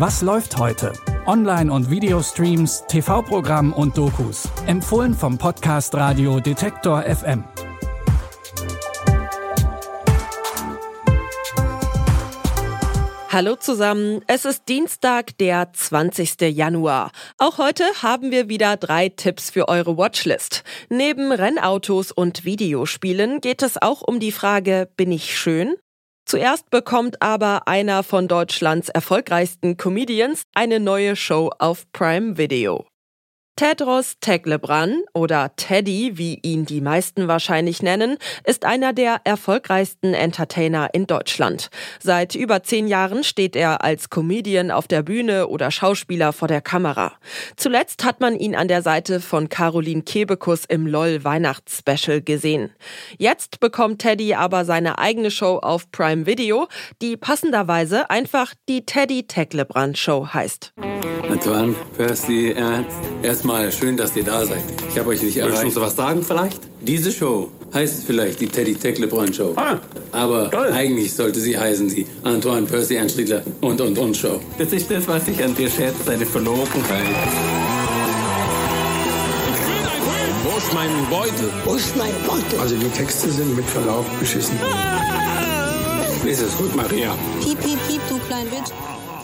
Was läuft heute? Online- und Videostreams, TV-Programm und Dokus. Empfohlen vom Podcast Radio Detektor FM. Hallo zusammen, es ist Dienstag, der 20. Januar. Auch heute haben wir wieder drei Tipps für eure Watchlist. Neben Rennautos und Videospielen geht es auch um die Frage, bin ich schön? Zuerst bekommt aber einer von Deutschlands erfolgreichsten Comedians eine neue Show auf Prime Video. Tedros Teglebran oder Teddy, wie ihn die meisten wahrscheinlich nennen, ist einer der erfolgreichsten Entertainer in Deutschland. Seit über zehn Jahren steht er als Comedian auf der Bühne oder Schauspieler vor der Kamera. Zuletzt hat man ihn an der Seite von Caroline Kebekus im LOL Weihnachtsspecial gesehen. Jetzt bekommt Teddy aber seine eigene Show auf Prime Video, die passenderweise einfach die Teddy Teglebran Show heißt. Antoine, Percy, Ernst, erstmal schön, dass ihr da seid. Ich habe euch nicht erreicht. Willst du was sagen vielleicht? Diese Show heißt vielleicht die Teddy Tecklebrand Show. Ah, Aber toll. eigentlich sollte sie heißen die Antoine, Percy, Ernst Striedler und und und Show. Das ist das, was ich an dir schätze, deine Verlogenheit. Wo ist mein Beutel? Wo ist mein Beutel? Also die Texte sind mit Verlaub beschissen. Ist es gut, Maria? Piep, piep, piep, du klein Bitch.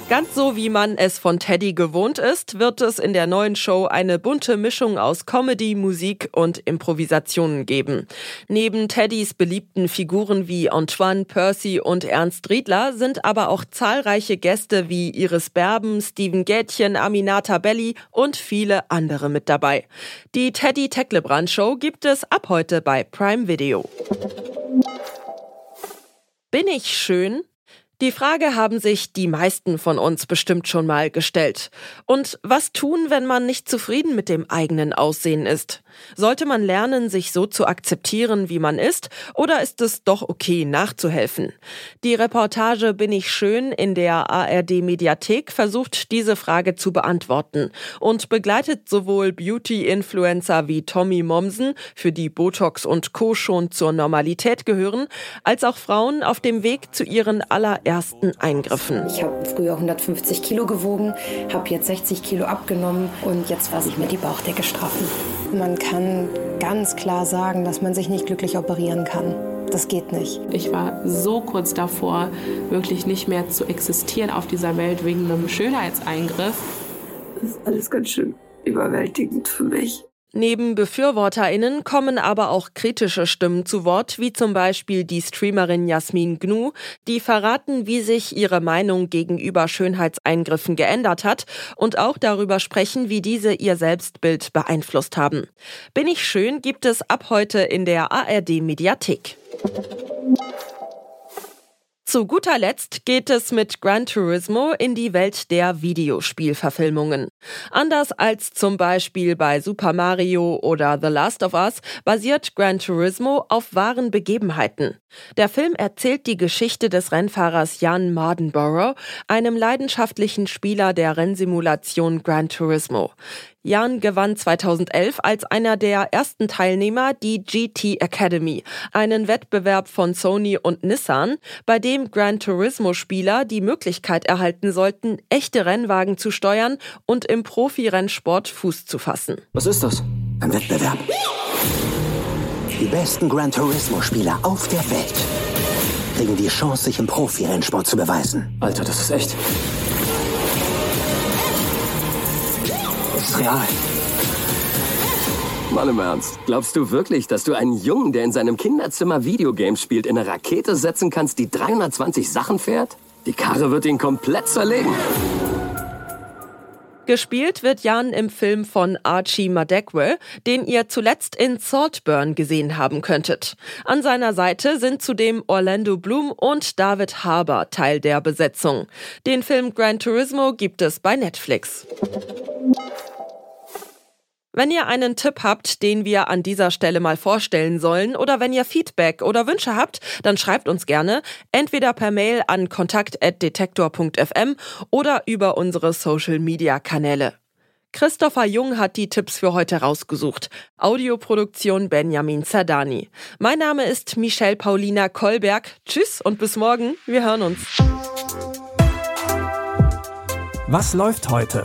Ganz so wie man es von Teddy gewohnt ist, wird es in der neuen Show eine bunte Mischung aus Comedy, Musik und Improvisationen geben. Neben Teddys beliebten Figuren wie Antoine, Percy und Ernst Riedler sind aber auch zahlreiche Gäste wie Iris Berben, Steven Gätchen, Aminata Belli und viele andere mit dabei. Die Teddy Tecklebrand Show gibt es ab heute bei Prime Video. Bin ich schön? Die Frage haben sich die meisten von uns bestimmt schon mal gestellt. Und was tun, wenn man nicht zufrieden mit dem eigenen Aussehen ist? Sollte man lernen, sich so zu akzeptieren, wie man ist, oder ist es doch okay, nachzuhelfen? Die Reportage Bin ich schön in der ARD Mediathek versucht diese Frage zu beantworten und begleitet sowohl Beauty-Influencer wie Tommy Momsen, für die Botox und Co. schon zur Normalität gehören, als auch Frauen auf dem Weg zu ihren allerersten Eingriffen. Ich habe früher 150 Kilo gewogen, habe jetzt 60 Kilo abgenommen und jetzt lasse ich mir die Bauchdecke straffen. Man kann ganz klar sagen, dass man sich nicht glücklich operieren kann. Das geht nicht. Ich war so kurz davor, wirklich nicht mehr zu existieren auf dieser Welt wegen einem Schönheitseingriff. Das ist alles ganz schön überwältigend für mich. Neben BefürworterInnen kommen aber auch kritische Stimmen zu Wort, wie zum Beispiel die Streamerin Jasmin Gnu, die verraten, wie sich ihre Meinung gegenüber Schönheitseingriffen geändert hat und auch darüber sprechen, wie diese ihr Selbstbild beeinflusst haben. Bin ich schön gibt es ab heute in der ARD Mediathek. Zu guter Letzt geht es mit Gran Turismo in die Welt der Videospielverfilmungen. Anders als zum Beispiel bei Super Mario oder The Last of Us basiert Gran Turismo auf wahren Begebenheiten. Der Film erzählt die Geschichte des Rennfahrers Jan Mardenborough, einem leidenschaftlichen Spieler der Rennsimulation Gran Turismo. Jan gewann 2011 als einer der ersten Teilnehmer die GT Academy, einen Wettbewerb von Sony und Nissan, bei dem Gran Turismo-Spieler die Möglichkeit erhalten sollten, echte Rennwagen zu steuern und im Profi-Rennsport Fuß zu fassen. Was ist das? Ein Wettbewerb. Die besten Gran Turismo-Spieler auf der Welt kriegen die Chance, sich im Profi-Rennsport zu beweisen. Alter, das ist echt. Das ist real. Mal im Ernst. Glaubst du wirklich, dass du einen Jungen, der in seinem Kinderzimmer Videogames spielt, in eine Rakete setzen kannst, die 320 Sachen fährt? Die Karre wird ihn komplett zerlegen. Gespielt wird Jan im Film von Archie Madekwe, den ihr zuletzt in Saltburn gesehen haben könntet. An seiner Seite sind zudem Orlando Bloom und David Harbour Teil der Besetzung. Den Film Gran Turismo gibt es bei Netflix. Wenn ihr einen Tipp habt, den wir an dieser Stelle mal vorstellen sollen oder wenn ihr Feedback oder Wünsche habt, dann schreibt uns gerne entweder per Mail an kontakt@detektor.fm oder über unsere Social Media Kanäle. Christopher Jung hat die Tipps für heute rausgesucht. Audioproduktion Benjamin Zerdani. Mein Name ist Michelle Paulina Kolberg. Tschüss und bis morgen. Wir hören uns. Was läuft heute?